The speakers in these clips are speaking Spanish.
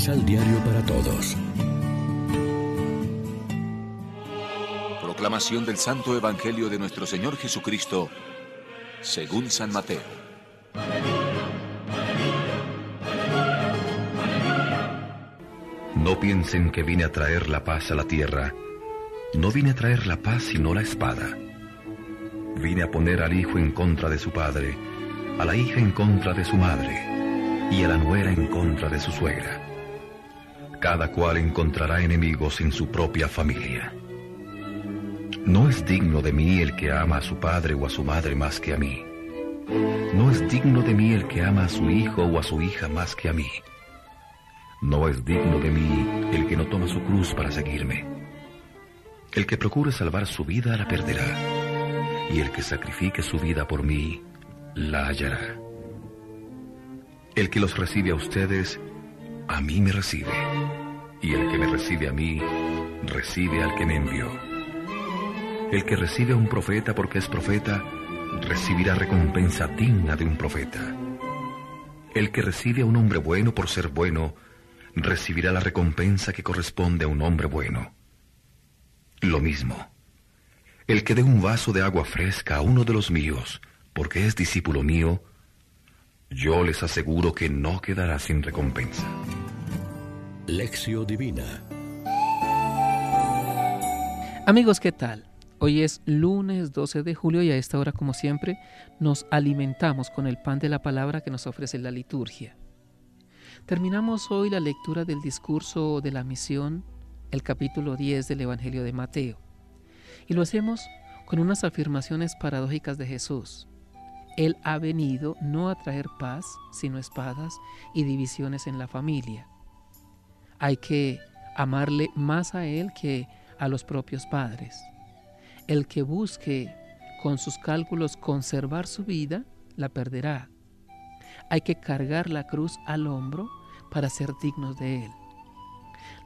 Misal Diario para Todos. Proclamación del Santo Evangelio de nuestro Señor Jesucristo, según San Mateo. No piensen que vine a traer la paz a la tierra. No vine a traer la paz sino la espada. Vine a poner al hijo en contra de su padre, a la hija en contra de su madre, y a la nuera en contra de su suegra. Cada cual encontrará enemigos en su propia familia. No es digno de mí el que ama a su padre o a su madre más que a mí. No es digno de mí el que ama a su hijo o a su hija más que a mí. No es digno de mí el que no toma su cruz para seguirme. El que procure salvar su vida la perderá, y el que sacrifique su vida por mí la hallará. El que los recibe a ustedes, a mí me recibe, y el que me recibe a mí, recibe al que me envió. El que recibe a un profeta porque es profeta, recibirá recompensa digna de un profeta. El que recibe a un hombre bueno por ser bueno, recibirá la recompensa que corresponde a un hombre bueno. Lo mismo, el que dé un vaso de agua fresca a uno de los míos, porque es discípulo mío, yo les aseguro que no quedará sin recompensa. Lección Divina Amigos, ¿qué tal? Hoy es lunes 12 de julio y a esta hora, como siempre, nos alimentamos con el pan de la palabra que nos ofrece la liturgia. Terminamos hoy la lectura del discurso de la misión, el capítulo 10 del Evangelio de Mateo. Y lo hacemos con unas afirmaciones paradójicas de Jesús. Él ha venido no a traer paz, sino espadas y divisiones en la familia. Hay que amarle más a Él que a los propios padres. El que busque con sus cálculos conservar su vida, la perderá. Hay que cargar la cruz al hombro para ser dignos de Él.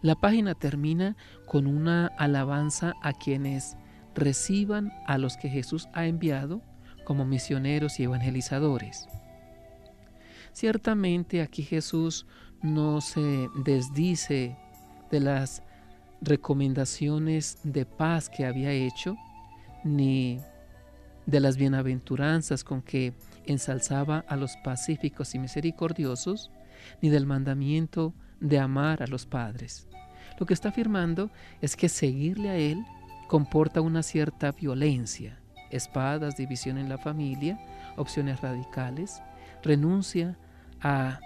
La página termina con una alabanza a quienes reciban a los que Jesús ha enviado como misioneros y evangelizadores. Ciertamente aquí Jesús no se desdice de las recomendaciones de paz que había hecho, ni de las bienaventuranzas con que ensalzaba a los pacíficos y misericordiosos, ni del mandamiento de amar a los padres. Lo que está afirmando es que seguirle a Él comporta una cierta violencia, espadas, división en la familia, opciones radicales, renuncia a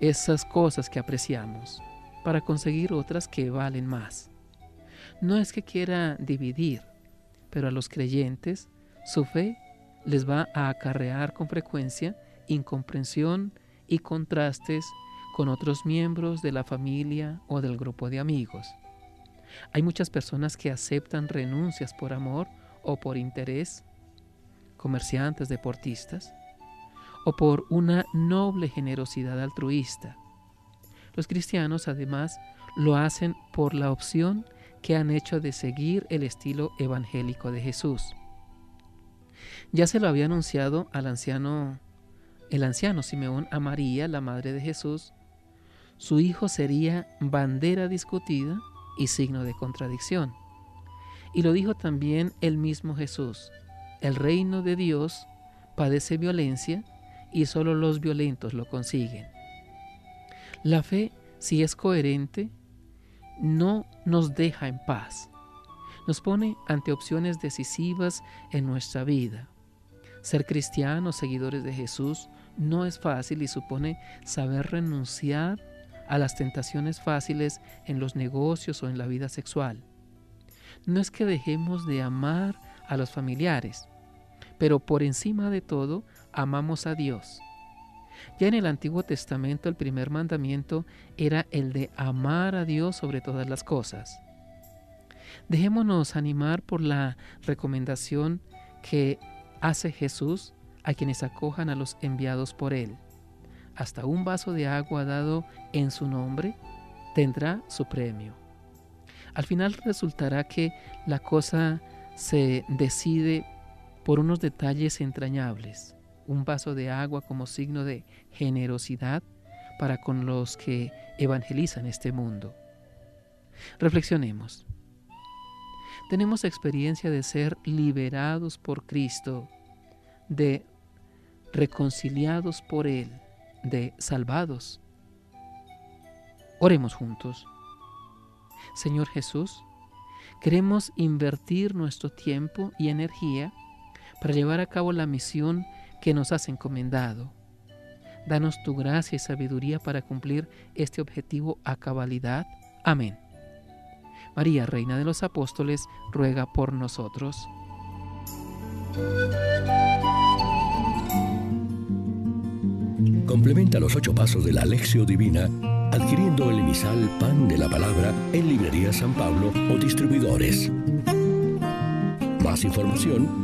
esas cosas que apreciamos para conseguir otras que valen más. No es que quiera dividir, pero a los creyentes su fe les va a acarrear con frecuencia incomprensión y contrastes con otros miembros de la familia o del grupo de amigos. Hay muchas personas que aceptan renuncias por amor o por interés, comerciantes, deportistas, o por una noble generosidad altruista. Los cristianos además lo hacen por la opción que han hecho de seguir el estilo evangélico de Jesús. Ya se lo había anunciado al anciano el anciano Simeón a María, la madre de Jesús, su hijo sería bandera discutida y signo de contradicción. Y lo dijo también el mismo Jesús, el reino de Dios padece violencia y solo los violentos lo consiguen. La fe, si es coherente, no nos deja en paz. Nos pone ante opciones decisivas en nuestra vida. Ser cristianos, seguidores de Jesús, no es fácil y supone saber renunciar a las tentaciones fáciles en los negocios o en la vida sexual. No es que dejemos de amar a los familiares, pero por encima de todo amamos a Dios. Ya en el Antiguo Testamento el primer mandamiento era el de amar a Dios sobre todas las cosas. Dejémonos animar por la recomendación que hace Jesús a quienes acojan a los enviados por Él. Hasta un vaso de agua dado en su nombre tendrá su premio. Al final resultará que la cosa se decide por unos detalles entrañables. Un vaso de agua como signo de generosidad para con los que evangelizan este mundo. Reflexionemos. Tenemos experiencia de ser liberados por Cristo, de reconciliados por Él, de salvados. Oremos juntos. Señor Jesús, queremos invertir nuestro tiempo y energía para llevar a cabo la misión que nos has encomendado. Danos tu gracia y sabiduría para cumplir este objetivo a cabalidad. Amén. María, Reina de los Apóstoles, ruega por nosotros. Complementa los ocho pasos de la Alexio Divina adquiriendo el emisal Pan de la Palabra en Librería San Pablo o distribuidores. Más información